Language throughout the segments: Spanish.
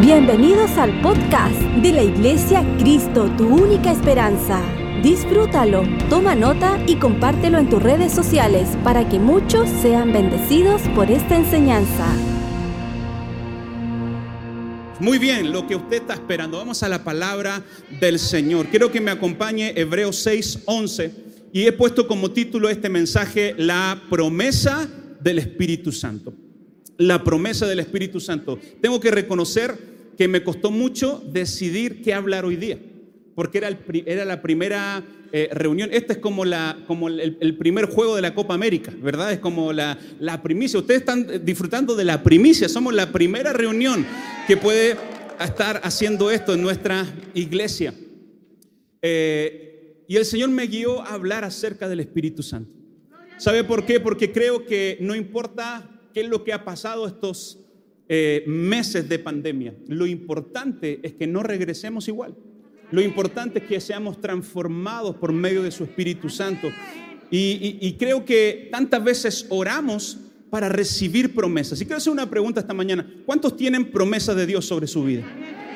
Bienvenidos al podcast de la Iglesia Cristo, tu única esperanza. Disfrútalo, toma nota y compártelo en tus redes sociales para que muchos sean bendecidos por esta enseñanza. Muy bien, lo que usted está esperando. Vamos a la palabra del Señor. Quiero que me acompañe Hebreos 6:11 y he puesto como título este mensaje La promesa del Espíritu Santo. La promesa del Espíritu Santo. Tengo que reconocer que me costó mucho decidir qué hablar hoy día, porque era, era la primera eh, reunión. Este es como, la, como el, primer juego de la Copa América, ¿verdad? Es como la, la primicia. Ustedes están disfrutando de la primicia. Somos la primera reunión que puede estar haciendo esto en nuestra iglesia. Eh, y el Señor me guió a hablar acerca del Espíritu Santo. ¿Sabe por qué? Porque creo que no importa qué es lo que ha pasado estos eh, meses de pandemia. Lo importante es que no regresemos igual. Lo importante es que seamos transformados por medio de su Espíritu Santo. Y, creo que tantas veces oramos para recibir promesas. Y quiero hacer una pregunta esta mañana. ¿Cuántos tienen promesas de Dios sobre su vida?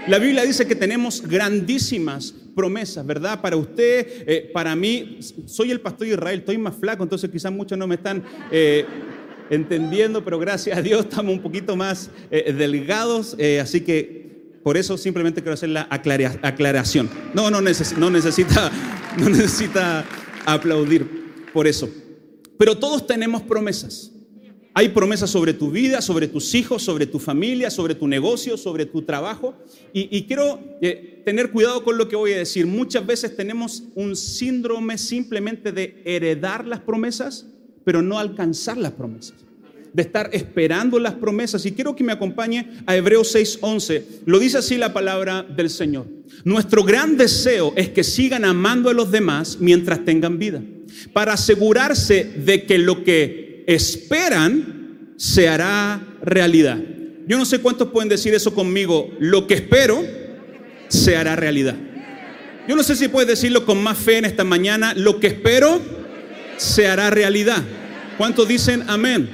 La Biblia dice que tenemos grandísimas promesas, ¿verdad? Para usted, eh, para mí, soy el pastor de Israel, estoy más flaco, entonces quizás muchos no me están eh, entendiendo, pero gracias a Dios estamos un poquito más eh, delgados, eh, así que por eso simplemente quiero hacer la aclaración. No, no, no, necesita, no necesita aplaudir por eso. Pero todos tenemos promesas. Hay promesas sobre tu vida, sobre tus hijos, sobre tu familia, sobre tu negocio, sobre tu trabajo. Y, quiero eh, tener cuidado con lo que voy a decir. Muchas veces tenemos un síndrome simplemente de heredar las promesas pero no alcanzar las promesas. De estar esperando las promesas. Y quiero que me acompañe a Hebreos 6:11. Lo dice así la palabra del Señor. Nuestro gran deseo es que sigan amando a los demás mientras tengan vida, para asegurarse de que lo que esperan se hará realidad. Yo no sé cuántos pueden decir eso conmigo. Lo que espero se hará realidad. Yo no sé si puedes decirlo con más fe en esta mañana. Lo que espero se hará realidad. ¿Cuántos dicen amén?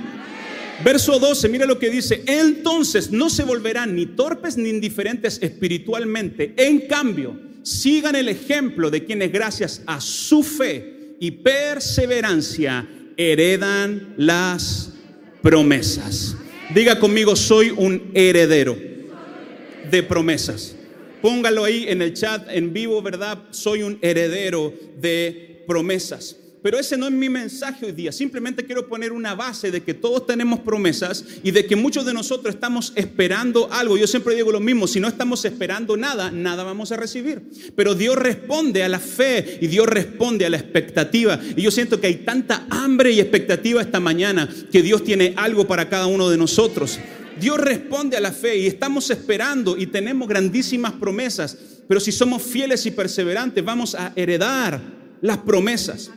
Verso 12, mira lo que dice. Entonces no se volverán ni torpes ni indiferentes espiritualmente. En cambio, sigan el ejemplo de quienes gracias a su fe y perseverancia heredan las promesas. Diga conmigo, soy un heredero de promesas. Póngalo ahí en el chat en vivo, ¿verdad? Soy un heredero de promesas. Pero ese no es mi mensaje hoy día. Simplemente quiero poner una base de que todos tenemos promesas y de que muchos de nosotros estamos esperando algo. Yo siempre digo lo mismo, si no estamos esperando nada, nada vamos a recibir. Pero Dios responde a la fe y Dios responde a la expectativa. Y yo siento que hay tanta hambre y expectativa esta mañana que Dios tiene algo para cada uno de nosotros. Dios responde a la fe y estamos esperando y tenemos grandísimas promesas. Pero si somos fieles y perseverantes, vamos a heredar las promesas.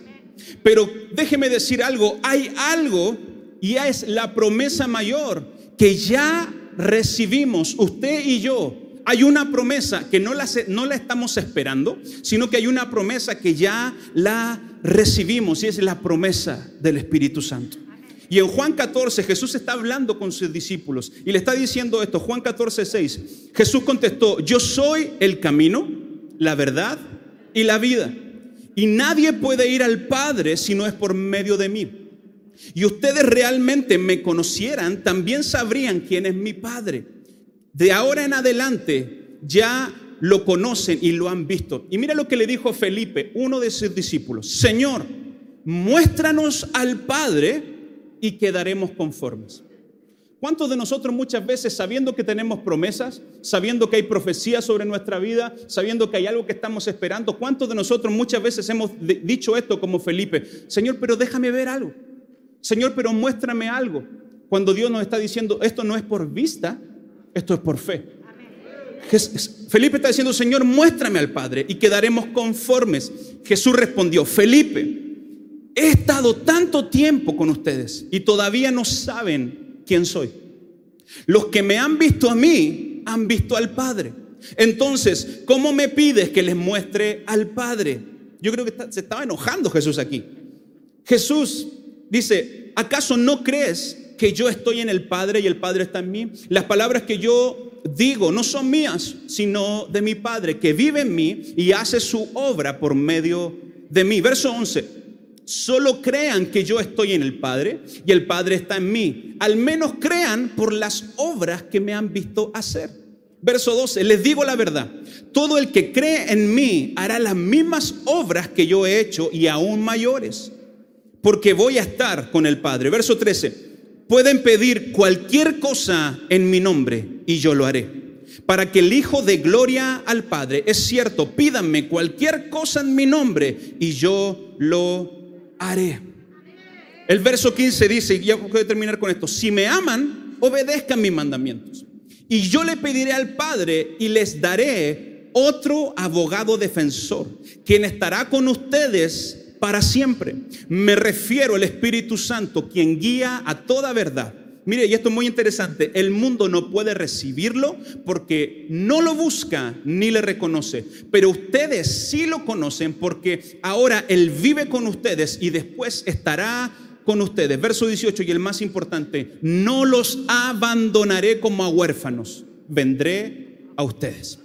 Pero déjeme decir algo, hay algo y es la promesa mayor que ya recibimos usted y yo. Hay una promesa que no la, no la estamos esperando, sino que hay una promesa que ya la recibimos y es la promesa del Espíritu Santo. Y en Juan 14 Jesús está hablando con sus discípulos y le está diciendo esto, Juan 14, 6. Jesús contestó, yo soy el camino, la verdad y la vida. Y nadie puede ir al Padre si no es por medio de mí. Y ustedes realmente me conocieran, también sabrían quién es mi Padre. De ahora en adelante ya lo conocen y lo han visto. Y mira lo que le dijo Felipe, uno de sus discípulos. Señor, muéstranos al Padre y quedaremos conformes. ¿Cuántos de nosotros muchas veces, sabiendo que tenemos promesas, sabiendo que hay profecías sobre nuestra vida, sabiendo que hay algo que estamos esperando, cuántos de nosotros muchas veces hemos dicho esto como Felipe, Señor, pero déjame ver algo, Señor, pero muéstrame algo, cuando Dios nos está diciendo, esto no es por vista, esto es por fe. Felipe está diciendo, Señor, muéstrame al Padre y quedaremos conformes. Jesús respondió, Felipe, he estado tanto tiempo con ustedes y todavía no saben quién soy. Los que me han visto a mí han visto al Padre. Entonces, ¿cómo me pides que les muestre al Padre? Yo creo que se estaba enojando Jesús aquí. Jesús dice, ¿acaso no crees que yo estoy en el Padre y el Padre está en mí? Las palabras que yo digo no son mías, sino de mi Padre, que vive en mí y hace su obra por medio de mí. Verso 11. Solo crean que yo estoy en el Padre y el Padre está en mí. Al menos crean por las obras que me han visto hacer. Verso 12, les digo la verdad, todo el que cree en mí hará las mismas obras que yo he hecho y aún mayores, porque voy a estar con el Padre. Verso 13, pueden pedir cualquier cosa en mi nombre y yo lo haré. Para que el Hijo de gloria al Padre, es cierto, pídanme cualquier cosa en mi nombre y yo lo haré. El verso 15 dice, y ya voy a terminar con esto, si me aman, obedezcan mis mandamientos. Y yo le pediré al Padre y les daré otro abogado defensor, quien estará con ustedes para siempre. Me refiero al Espíritu Santo, quien guía a toda verdad. Mire, y esto es muy interesante, el mundo no puede recibirlo porque no lo busca ni le reconoce, pero ustedes sí lo conocen porque ahora Él vive con ustedes y después estará con ustedes. Verso 18 y el más importante, no los abandonaré como a huérfanos, vendré a ustedes.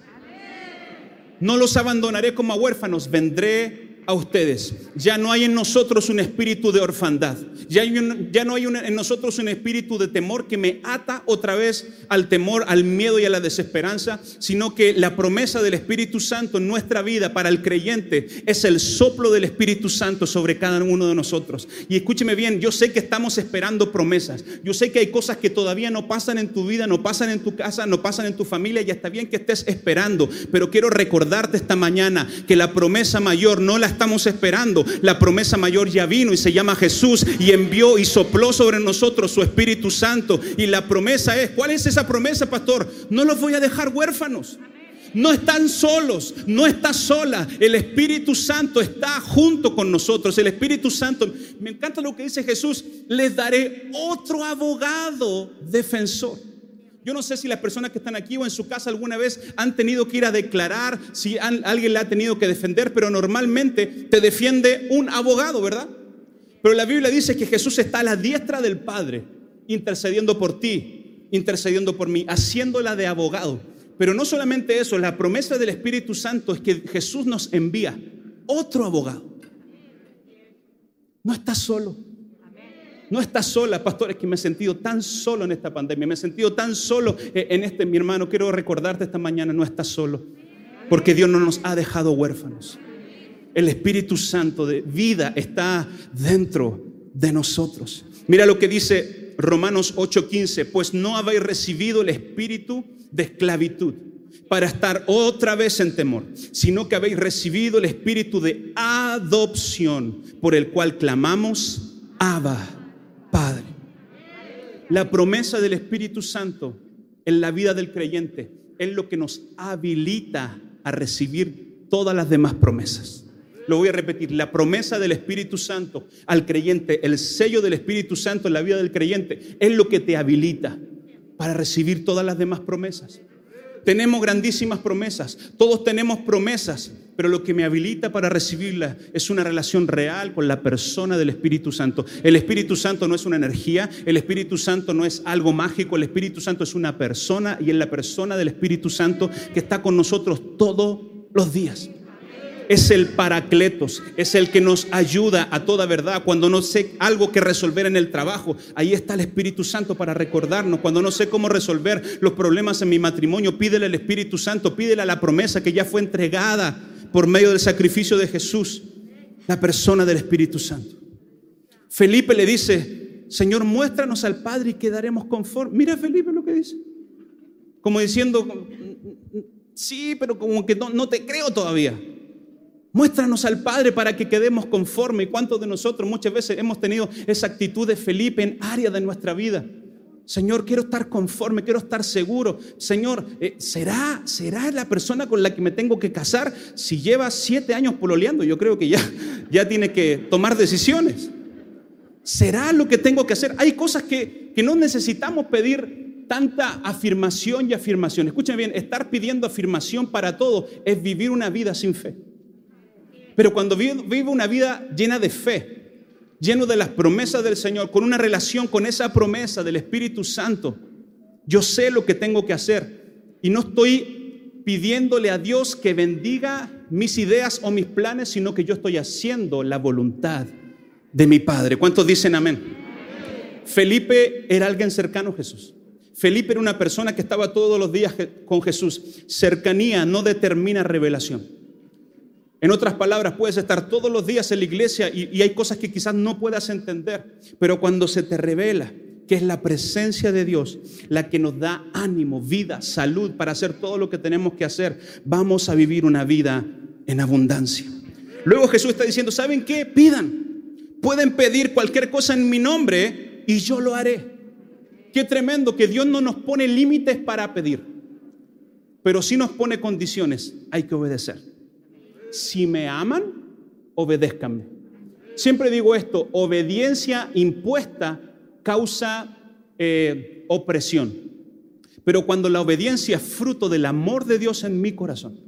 No los abandonaré como a huérfanos, vendré a ustedes. Ya no hay en nosotros un espíritu de orfandad. Ya, ya no hay en nosotros un espíritu de temor que me ata otra vez al temor, al miedo y a la desesperanza, sino que la promesa del Espíritu Santo en nuestra vida para el creyente es el soplo del Espíritu Santo sobre cada uno de nosotros. Y escúcheme bien, yo sé que estamos esperando promesas. Yo sé que hay cosas que todavía no pasan en tu vida, no pasan en tu casa, no pasan en tu familia y está bien que estés esperando, pero quiero recordarte esta mañana que la promesa mayor no la estamos esperando. La promesa mayor ya vino y se llama Jesús y envió y sopló sobre nosotros su Espíritu Santo. Y la promesa es, ¿cuál es esa promesa, pastor? No los voy a dejar huérfanos. No están solos, no está sola. El Espíritu Santo está junto con nosotros. El Espíritu Santo, me encanta lo que dice Jesús, les daré otro abogado defensor. Yo no sé si las personas que están aquí o en su casa alguna vez han tenido que ir a declarar, si alguien le ha tenido que defender, pero normalmente te defiende un abogado, ¿verdad? Pero la Biblia dice que Jesús está a la diestra del Padre, intercediendo por ti, intercediendo por mí, haciéndola de abogado. Pero no solamente eso, la promesa del Espíritu Santo es que Jesús nos envía otro abogado. No estás solo. No estás sola, pastor, es que me he sentido tan solo en esta pandemia, me he sentido tan solo eh, en este, mi hermano. Quiero recordarte esta mañana, no estás solo, porque Dios no nos ha dejado huérfanos. El Espíritu Santo de vida está dentro de nosotros. Mira lo que dice Romanos 8:15, pues no habéis recibido el espíritu de esclavitud para estar otra vez en temor, sino que habéis recibido el espíritu de adopción por el cual clamamos, Abba. La promesa del Espíritu Santo en la vida del creyente es lo que nos habilita a recibir todas las demás promesas. Lo voy a repetir, la promesa del Espíritu Santo al creyente, el sello del Espíritu Santo en la vida del creyente, es lo que te habilita para recibir todas las demás promesas. Tenemos grandísimas promesas, todos tenemos promesas, pero lo que me habilita para recibirlas es una relación real con la persona del Espíritu Santo. El Espíritu Santo no es una energía, el Espíritu Santo no es algo mágico, el Espíritu Santo es una persona y es la persona del Espíritu Santo que está con nosotros todos los días es el paracletos, es el que nos ayuda a toda verdad. Cuando no sé algo que resolver en el trabajo, ahí está el Espíritu Santo para recordarnos. Cuando no sé cómo resolver los problemas en mi matrimonio, pídele al Espíritu Santo, pídele a la promesa que ya fue entregada por medio del sacrificio de Jesús, la persona del Espíritu Santo. Felipe le dice, Señor, muéstranos al Padre y quedaremos conformes. Mira Felipe lo que dice. Como diciendo, sí, pero como que no, no te creo todavía. Muéstranos al Padre para que quedemos conformes. ¿Y cuántos de nosotros muchas veces hemos tenido esa actitud de Felipe en área de nuestra vida? Señor, quiero estar conforme, quiero estar seguro. Señor, eh, ¿será, ¿será la persona con la que me tengo que casar? Si lleva siete años pololeando, yo creo que ya, ya tiene que tomar decisiones. ¿Será lo que tengo que hacer? Hay cosas que, que no necesitamos pedir tanta afirmación y afirmación. Escuchen bien, estar pidiendo afirmación para todo es vivir una vida sin fe. Pero cuando vivo una vida llena de fe, lleno de las promesas del Señor, con una relación con esa promesa del Espíritu Santo, yo sé lo que tengo que hacer. y no estoy pidiéndole a Dios que bendiga mis ideas o mis planes, sino que yo estoy haciendo la voluntad de mi Padre. ¿Cuántos dicen amén? Felipe era alguien cercano a Jesús. Felipe era una persona que estaba todos los días con Jesús. Cercanía no determina revelación. En otras palabras, puedes estar todos los días en la iglesia y, hay cosas que quizás no puedas entender, pero cuando se te revela que es la presencia de Dios la que nos da ánimo, vida, salud para hacer todo lo que tenemos que hacer, vamos a vivir una vida en abundancia. Luego Jesús está diciendo, ¿saben qué? Pidan. Pueden pedir cualquier cosa en mi nombre y yo lo haré. Qué tremendo que Dios no nos pone límites para pedir, pero sí nos pone condiciones. Hay que obedecer. Si me aman, obedézcanme. Siempre digo esto, obediencia impuesta causa eh, opresión. Pero cuando la obediencia es fruto del amor de Dios en mi corazón,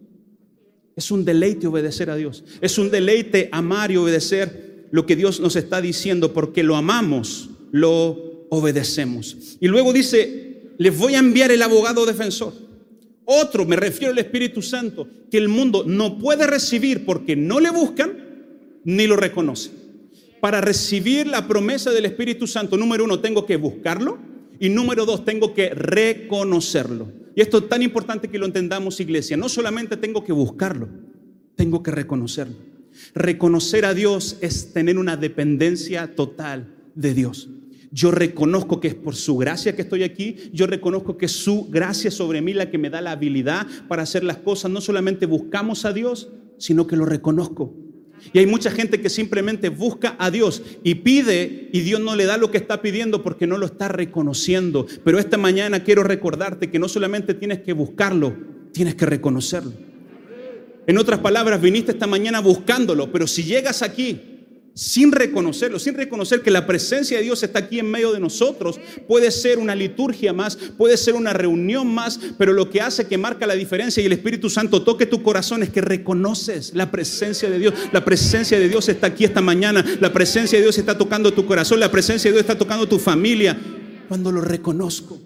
es un deleite obedecer a Dios. Es un deleite amar y obedecer lo que Dios nos está diciendo, porque lo amamos, lo obedecemos. Y luego dice, les voy a enviar el abogado defensor. Otro, me refiero al Espíritu Santo, que el mundo no puede recibir porque no le buscan ni lo reconocen. Para recibir la promesa del Espíritu Santo, número uno, tengo que buscarlo y número dos, tengo que reconocerlo. Y esto es tan importante que lo entendamos, iglesia. No solamente tengo que buscarlo, tengo que reconocerlo. Reconocer a Dios es tener una dependencia total de Dios. Yo reconozco que es por su gracia que estoy aquí. Yo reconozco que es su gracia sobre mí la que me da la habilidad para hacer las cosas. No solamente buscamos a Dios, sino que lo reconozco. Y hay mucha gente que simplemente busca a Dios y pide y Dios no le da lo que está pidiendo porque no lo está reconociendo. Pero esta mañana quiero recordarte que no solamente tienes que buscarlo, tienes que reconocerlo. En otras palabras, viniste esta mañana buscándolo, pero si llegas aquí sin reconocerlo, sin reconocer que la presencia de Dios está aquí en medio de nosotros, puede ser una liturgia más, puede ser una reunión más, pero lo que hace que marca la diferencia y el Espíritu Santo toque tu corazón es que reconoces la presencia de Dios. La presencia de Dios está aquí esta mañana, la presencia de Dios está tocando tu corazón, la presencia de Dios está tocando tu familia. Cuando lo reconozco.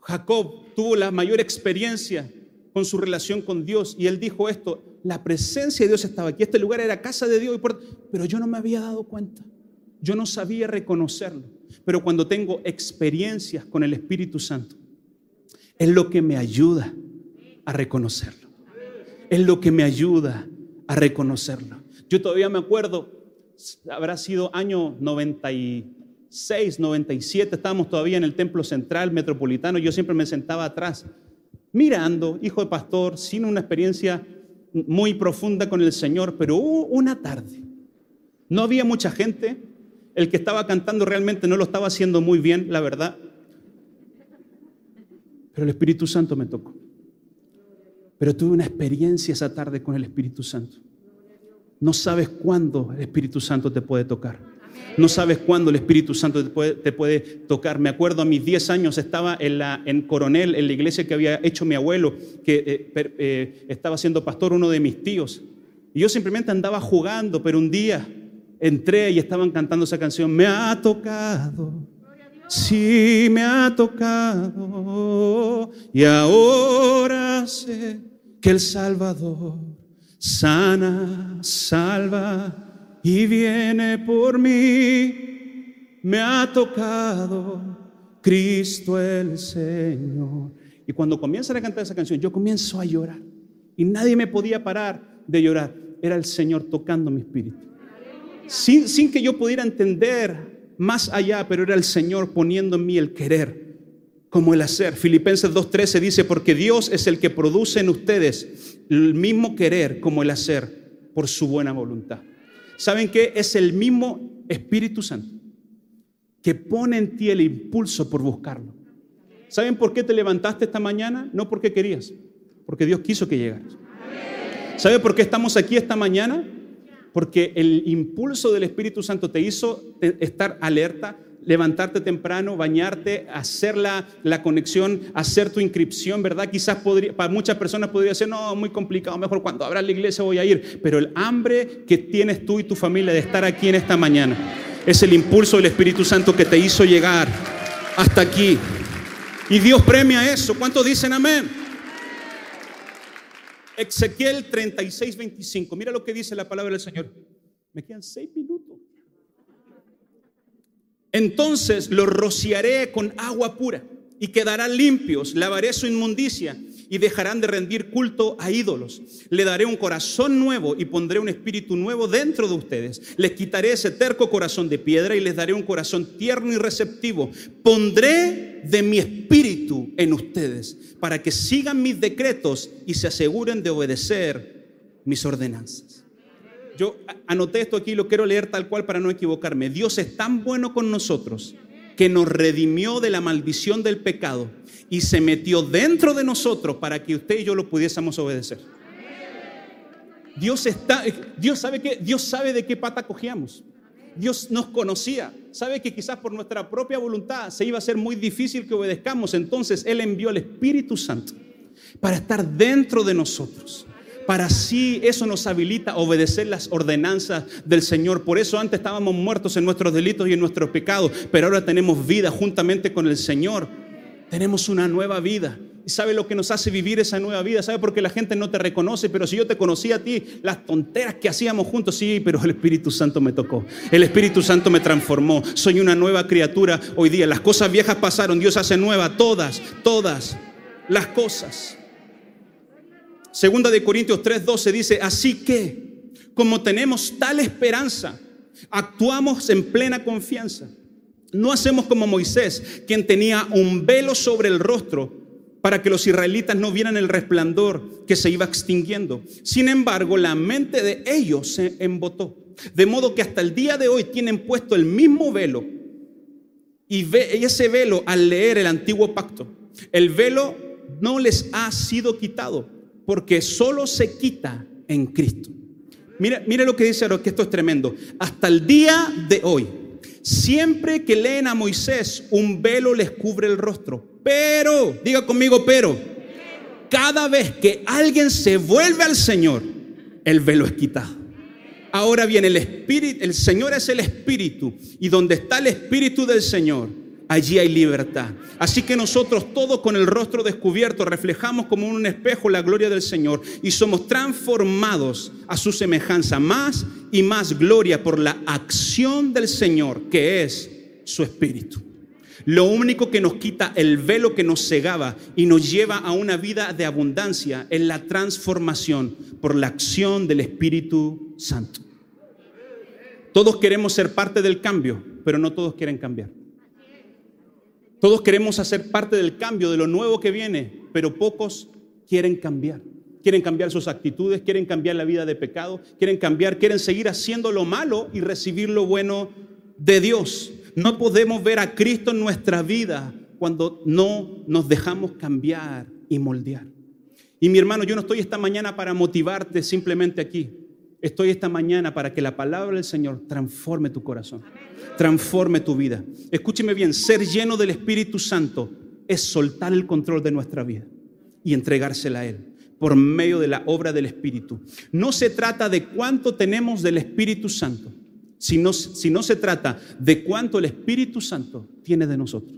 Jacob tuvo la mayor experiencia con su relación con Dios. Y él dijo esto, la presencia de Dios estaba aquí, este lugar era casa de Dios, pero yo no me había dado cuenta, yo no sabía reconocerlo. Pero cuando tengo experiencias con el Espíritu Santo, es lo que me ayuda a reconocerlo. Es lo que me ayuda a reconocerlo. Yo todavía me acuerdo, habrá sido año 96, 97, estábamos todavía en el templo central metropolitano, yo siempre me sentaba atrás mirando, hijo de pastor, sin una experiencia muy profunda con el Señor, pero hubo una tarde. No había mucha gente, el que estaba cantando realmente no lo estaba haciendo muy bien, la verdad. Pero el Espíritu Santo me tocó. Pero tuve una experiencia esa tarde con el Espíritu Santo. No sabes cuándo el Espíritu Santo te puede tocar. No sabes cuándo el Espíritu Santo te puede, tocar. Me acuerdo a mis 10 años estaba en, la, en Coronel, en la iglesia que había hecho mi abuelo, que eh, eh, estaba siendo pastor uno de mis tíos. Y yo simplemente andaba jugando, pero un día entré y estaban cantando esa canción. Me ha tocado, sí me ha tocado. Y ahora sé que el Salvador sana, salva y viene por mí, me ha tocado Cristo el Señor. Y cuando comienzan a cantar esa canción, yo comienzo a llorar. Y nadie me podía parar de llorar. Era el Señor tocando mi espíritu. Sin, sin que yo pudiera entender más allá, pero era el Señor poniendo en mí el querer como el hacer. Filipenses 2.13 dice, porque Dios es el que produce en ustedes el mismo querer como el hacer por su buena voluntad. ¿Saben qué? Es el mismo Espíritu Santo que pone en ti el impulso por buscarlo. ¿Saben por qué te levantaste esta mañana? No porque querías, porque Dios quiso que llegaras. ¿Saben por qué estamos aquí esta mañana? Porque el impulso del Espíritu Santo te hizo estar alerta, levantarte temprano, bañarte, hacer la, conexión, hacer tu inscripción, ¿verdad? Quizás para muchas personas podría ser, no, muy complicado, mejor cuando abra la iglesia voy a ir, pero el hambre que tienes tú y tu familia de estar aquí en esta mañana es el impulso del Espíritu Santo que te hizo llegar hasta aquí. Y Dios premia eso. ¿Cuántos dicen amén? Ezequiel 36, 25. Mira lo que dice la palabra del Señor. Me quedan seis minutos. Entonces los rociaré con agua pura y quedarán limpios, lavaré su inmundicia y dejarán de rendir culto a ídolos. Le daré un corazón nuevo y pondré un espíritu nuevo dentro de ustedes. Les quitaré ese terco corazón de piedra y les daré un corazón tierno y receptivo. Pondré de mi espíritu en ustedes para que sigan mis decretos y se aseguren de obedecer mis ordenanzas. Yo anoté esto aquí, lo quiero leer tal cual para no equivocarme. Dios es tan bueno con nosotros que nos redimió de la maldición del pecado y se metió dentro de nosotros para que usted y yo lo pudiésemos obedecer. Dios está, Dios sabe que Dios sabe de qué pata cogíamos. Dios nos conocía, sabe que quizás por nuestra propia voluntad se iba a ser muy difícil que obedezcamos. Entonces Él envió al Espíritu Santo para estar dentro de nosotros. Para así eso nos habilita a obedecer las ordenanzas del Señor. Por eso antes estábamos muertos en nuestros delitos y en nuestros pecados, pero ahora tenemos vida juntamente con el Señor. Tenemos una nueva vida. ¿Y sabe lo que nos hace vivir esa nueva vida? ¿Sabe por qué la gente no te reconoce? Pero si yo te conocí a ti, las tonteras que hacíamos juntos, sí, pero el Espíritu Santo me tocó. El Espíritu Santo me transformó. Soy una nueva criatura hoy día. Las cosas viejas pasaron, Dios hace nueva todas, todas las cosas. Segunda de Corintios 3:12 dice, así que como tenemos tal esperanza, actuamos en plena confianza no hacemos como Moisés, quien tenía un velo sobre el rostro para que los israelitas no vieran el resplandor que se iba extinguiendo. Sin embargo, la mente de ellos se embotó. De modo que hasta el día de hoy tienen puesto el mismo velo. Y ese velo, al leer el antiguo pacto, el velo no les ha sido quitado, porque solo se quita en Cristo. Mira lo que dice que esto es tremendo. Hasta el día de hoy, Siempre que leen a Moisés, un velo les cubre el rostro. Pero, diga conmigo, pero, cada vez que alguien se vuelve al Señor, el velo es quitado. Ahora bien, el Espíritu, el Señor es el Espíritu, y donde está el Espíritu del Señor, allí hay libertad. Así que nosotros todos con el rostro descubierto reflejamos como un espejo la gloria del Señor y somos transformados a su semejanza, más y más gloria por la acción del Señor, que es su Espíritu. Lo único que nos quita el velo que nos cegaba y nos lleva a una vida de abundancia es la transformación por la acción del Espíritu Santo. Todos queremos ser parte del cambio, pero no todos quieren cambiar. Todos queremos hacer parte del cambio, de lo nuevo que viene, pero pocos quieren cambiar. Quieren cambiar sus actitudes, quieren cambiar la vida de pecado, quieren cambiar, quieren seguir haciendo lo malo y recibir lo bueno de Dios. No podemos ver a Cristo en nuestra vida cuando no nos dejamos cambiar y moldear. Y mi hermano, yo no estoy esta mañana para motivarte simplemente aquí. Estoy esta mañana para que la palabra del Señor transforme tu corazón, transforme tu vida. Escúcheme bien, ser lleno del Espíritu Santo es soltar el control de nuestra vida y entregársela a Él por medio de la obra del Espíritu. No se trata de cuánto tenemos del Espíritu Santo, sino, sino se trata de cuánto el Espíritu Santo tiene de nosotros.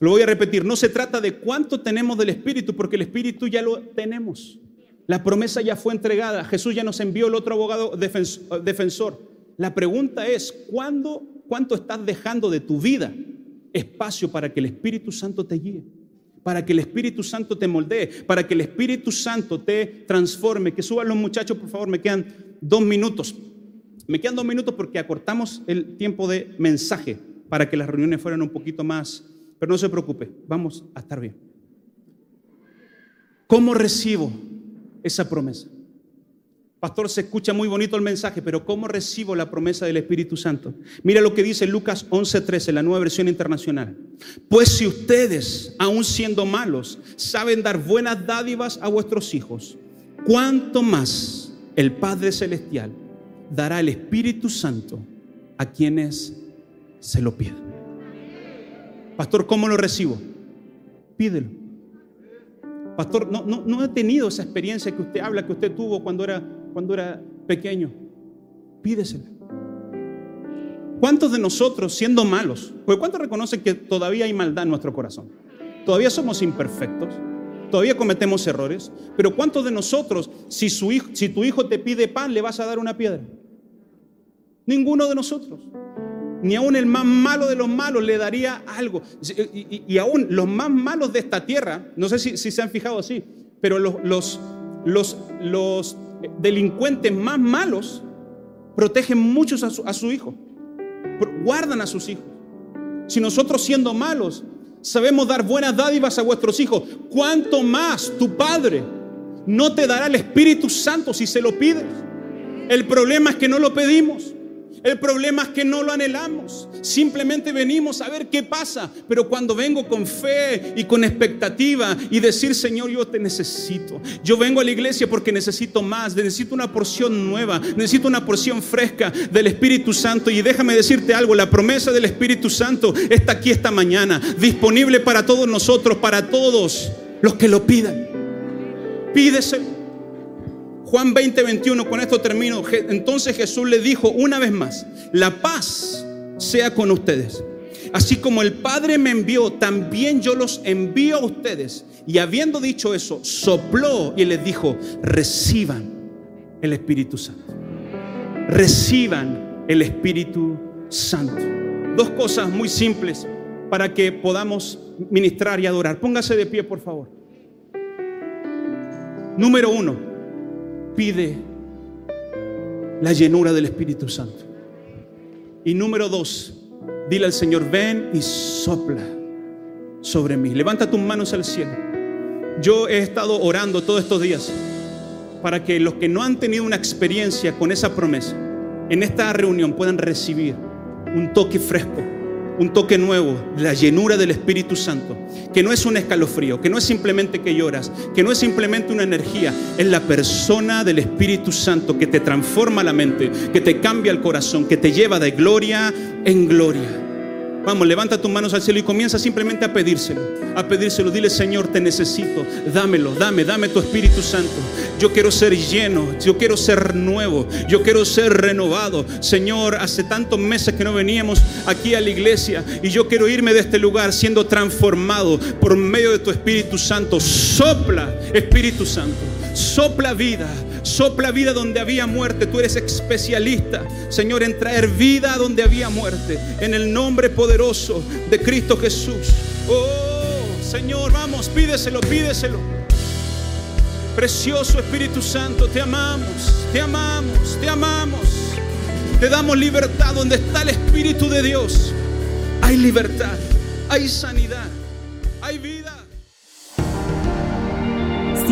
Lo voy a repetir, no se trata de cuánto tenemos del Espíritu, porque el Espíritu ya lo tenemos. La promesa ya fue entregada. Jesús ya nos envió el otro abogado defensor. La pregunta es, ¿cuándo, ¿cuánto estás dejando de tu vida espacio para que el Espíritu Santo te guíe? Para que el Espíritu Santo te moldee, para que el Espíritu Santo te transforme. Que suban los muchachos, por favor, me quedan dos minutos. Me quedan dos minutos porque acortamos el tiempo de mensaje para que las reuniones fueran un poquito más. Pero no se preocupe, vamos a estar bien. ¿Cómo recibo esa promesa. Pastor, se escucha muy bonito el mensaje, pero ¿cómo recibo la promesa del Espíritu Santo? Mira lo que dice Lucas 11:13, la nueva versión internacional. Pues si ustedes, aun siendo malos, saben dar buenas dádivas a vuestros hijos, ¿cuánto más el Padre Celestial dará el Espíritu Santo a quienes se lo pidan? Pastor, ¿cómo lo recibo? Pídelo. Pastor, no, no, no he tenido esa experiencia que usted habla, que usted tuvo cuando era, cuando era pequeño. Pídesela. ¿Cuántos de nosotros, siendo malos, pues cuántos reconocen que todavía hay maldad en nuestro corazón? Todavía somos imperfectos, todavía cometemos errores, pero ¿cuántos de nosotros, si, su hijo, si tu hijo te pide pan, le vas a dar una piedra? Ninguno de nosotros. Ni aún el más malo de los malos le daría algo. Y, aún los más malos de esta tierra, no sé si, se han fijado así, pero los, los delincuentes más malos protegen muchos a su, a hijo, guardan a sus hijos. Si nosotros siendo malos sabemos dar buenas dádivas a vuestros hijos, ¿cuánto más tu Padre no te dará el Espíritu Santo si se lo pides? El problema es que no lo pedimos. El problema es que no lo anhelamos. Simplemente venimos a ver qué pasa. Pero cuando vengo con fe y con expectativa y decir, Señor, yo te necesito. Yo vengo a la iglesia porque necesito más. Necesito una porción nueva. Necesito una porción fresca del Espíritu Santo. Y déjame decirte algo. La promesa del Espíritu Santo está aquí esta mañana. Disponible para todos nosotros, para todos los que lo pidan. Pídeselo. Juan 20, 21, con esto termino. Entonces Jesús le dijo una vez más, la paz sea con ustedes. Así como el Padre me envió, también yo los envío a ustedes. Y habiendo dicho eso, sopló y les dijo, reciban el Espíritu Santo. Reciban el Espíritu Santo. Dos cosas muy simples para que podamos ministrar y adorar. Póngase de pie, por favor. Número uno, pide la llenura del Espíritu Santo. Y número dos, dile al Señor, ven y sopla sobre mí. Levanta tus manos al cielo. Yo he estado orando todos estos días para que los que no han tenido una experiencia con esa promesa, en esta reunión puedan recibir un toque fresco un toque nuevo, la llenura del Espíritu Santo, que no es un escalofrío, que no es simplemente que lloras, que no es simplemente una energía, es la persona del Espíritu Santo que te transforma la mente, que te cambia el corazón, que te lleva de gloria en gloria. Vamos, levanta tus manos al cielo y comienza simplemente a pedírselo. A pedírselo. Dile, Señor, te necesito. Dámelo, dame, dame tu Espíritu Santo. Yo quiero ser lleno. Yo quiero ser nuevo. Yo quiero ser renovado. Señor, hace tantos meses que no veníamos aquí a la iglesia y yo quiero irme de este lugar siendo transformado por medio de tu Espíritu Santo. Sopla, Espíritu Santo. Sopla vida Sopla vida donde había muerte. Tú eres especialista, Señor, en traer vida donde había muerte. En el nombre poderoso de Cristo Jesús. Oh, Señor, vamos, pídeselo, pídeselo. Precioso Espíritu Santo, te amamos, te amamos, te amamos. Te damos libertad donde está el Espíritu de Dios. Hay libertad, hay sanidad,